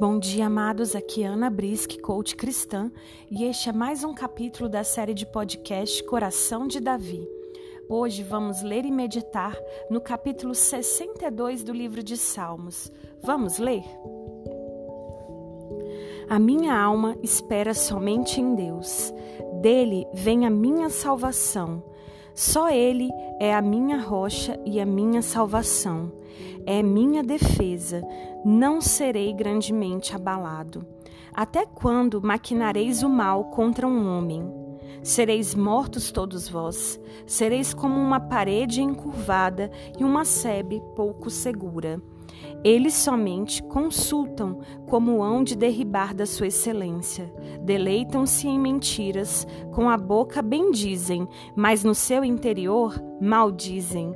Bom dia, amados. Aqui é Ana Brisk, coach cristã, e este é mais um capítulo da série de podcast Coração de Davi. Hoje vamos ler e meditar no capítulo 62 do livro de Salmos. Vamos ler? A minha alma espera somente em Deus. Dele vem a minha salvação. Só Ele é a minha rocha e a minha salvação. É minha defesa. Não serei grandemente abalado. Até quando maquinareis o mal contra um homem? Sereis mortos todos vós. Sereis como uma parede encurvada e uma sebe pouco segura. Eles somente consultam como hão de derribar da sua excelência. Deleitam-se em mentiras, com a boca bendizem, mas no seu interior maldizem.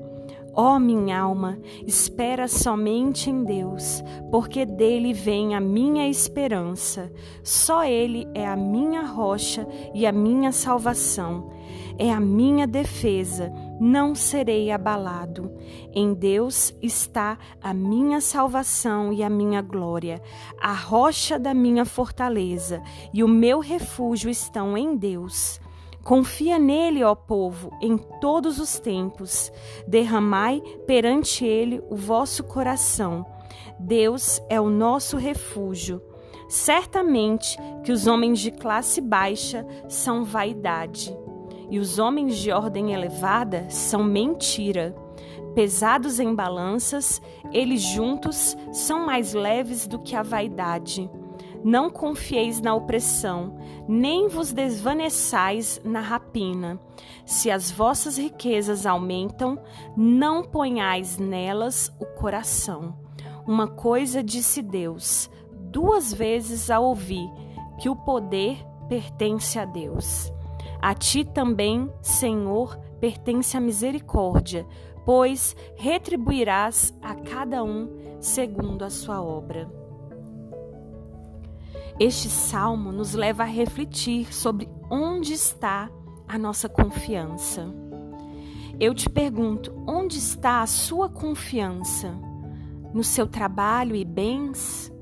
Ó oh, minha alma, espera somente em Deus, porque dele vem a minha esperança. Só ele é a minha rocha e a minha salvação. É a minha defesa não serei abalado. Em Deus está a minha salvação e a minha glória. A rocha da minha fortaleza e o meu refúgio estão em Deus. Confia nele, ó povo, em todos os tempos. Derramai perante ele o vosso coração. Deus é o nosso refúgio. Certamente que os homens de classe baixa são vaidade e os homens de ordem elevada são mentira. Pesados em balanças, eles juntos são mais leves do que a vaidade. Não confieis na opressão, nem vos desvaneçais na rapina. Se as vossas riquezas aumentam, não ponhais nelas o coração. Uma coisa disse Deus, duas vezes a ouvi, que o poder pertence a Deus. A ti também, Senhor, pertence a misericórdia, pois retribuirás a cada um segundo a sua obra. Este salmo nos leva a refletir sobre onde está a nossa confiança. Eu te pergunto, onde está a sua confiança? No seu trabalho e bens?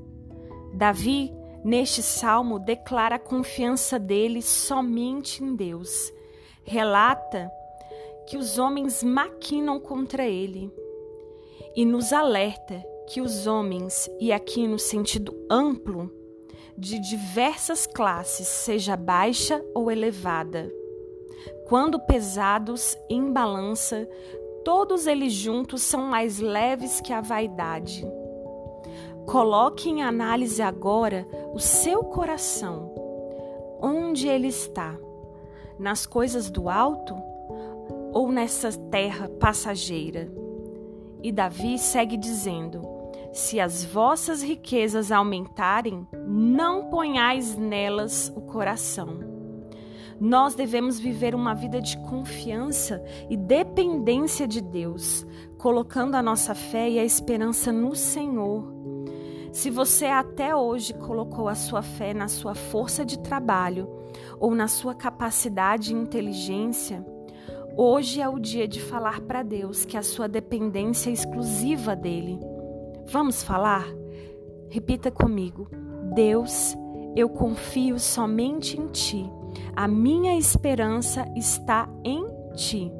Davi Neste salmo, declara a confiança dele somente em Deus. Relata que os homens maquinam contra ele e nos alerta que os homens, e aqui no sentido amplo, de diversas classes, seja baixa ou elevada, quando pesados em balança, todos eles juntos são mais leves que a vaidade. Coloque em análise agora o seu coração. Onde ele está? Nas coisas do alto ou nessa terra passageira? E Davi segue dizendo: Se as vossas riquezas aumentarem, não ponhais nelas o coração. Nós devemos viver uma vida de confiança e dependência de Deus, colocando a nossa fé e a esperança no Senhor se você até hoje colocou a sua fé na sua força de trabalho ou na sua capacidade e inteligência, hoje é o dia de falar para Deus que a sua dependência é exclusiva dele. Vamos falar? Repita comigo. Deus, eu confio somente em ti. A minha esperança está em ti.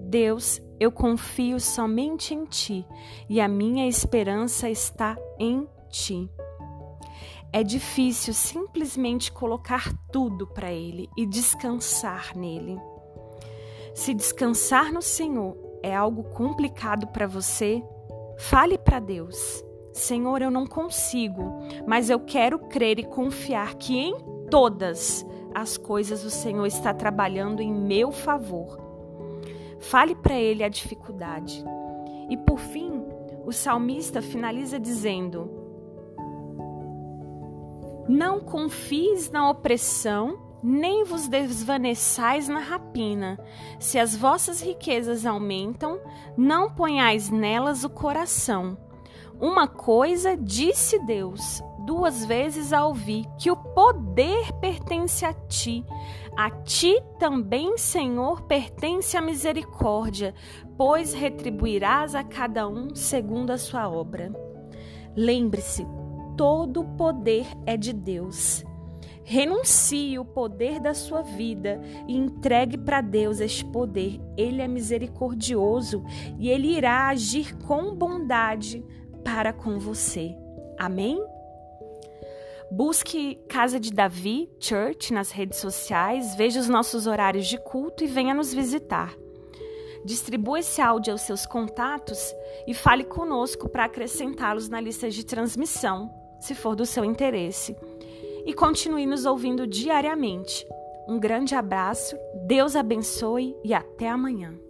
Deus, eu confio somente em ti e a minha esperança está em ti. É difícil simplesmente colocar tudo para Ele e descansar nele. Se descansar no Senhor é algo complicado para você, fale para Deus. Senhor, eu não consigo, mas eu quero crer e confiar que em todas as coisas o Senhor está trabalhando em meu favor Fale para ele a dificuldade. E por fim, o salmista finaliza dizendo: Não confies na opressão, nem vos desvaneçais na rapina. Se as vossas riquezas aumentam, não ponhais nelas o coração. Uma coisa disse Deus, duas vezes a ouvir, que o poder pertence a ti. A ti também, Senhor, pertence a misericórdia, pois retribuirás a cada um segundo a sua obra. Lembre-se, todo o poder é de Deus. Renuncie o poder da sua vida e entregue para Deus este poder. Ele é misericordioso e ele irá agir com bondade para com você. Amém? Busque Casa de Davi Church nas redes sociais, veja os nossos horários de culto e venha nos visitar. Distribua esse áudio aos seus contatos e fale conosco para acrescentá-los na lista de transmissão, se for do seu interesse. E continue nos ouvindo diariamente. Um grande abraço, Deus abençoe e até amanhã.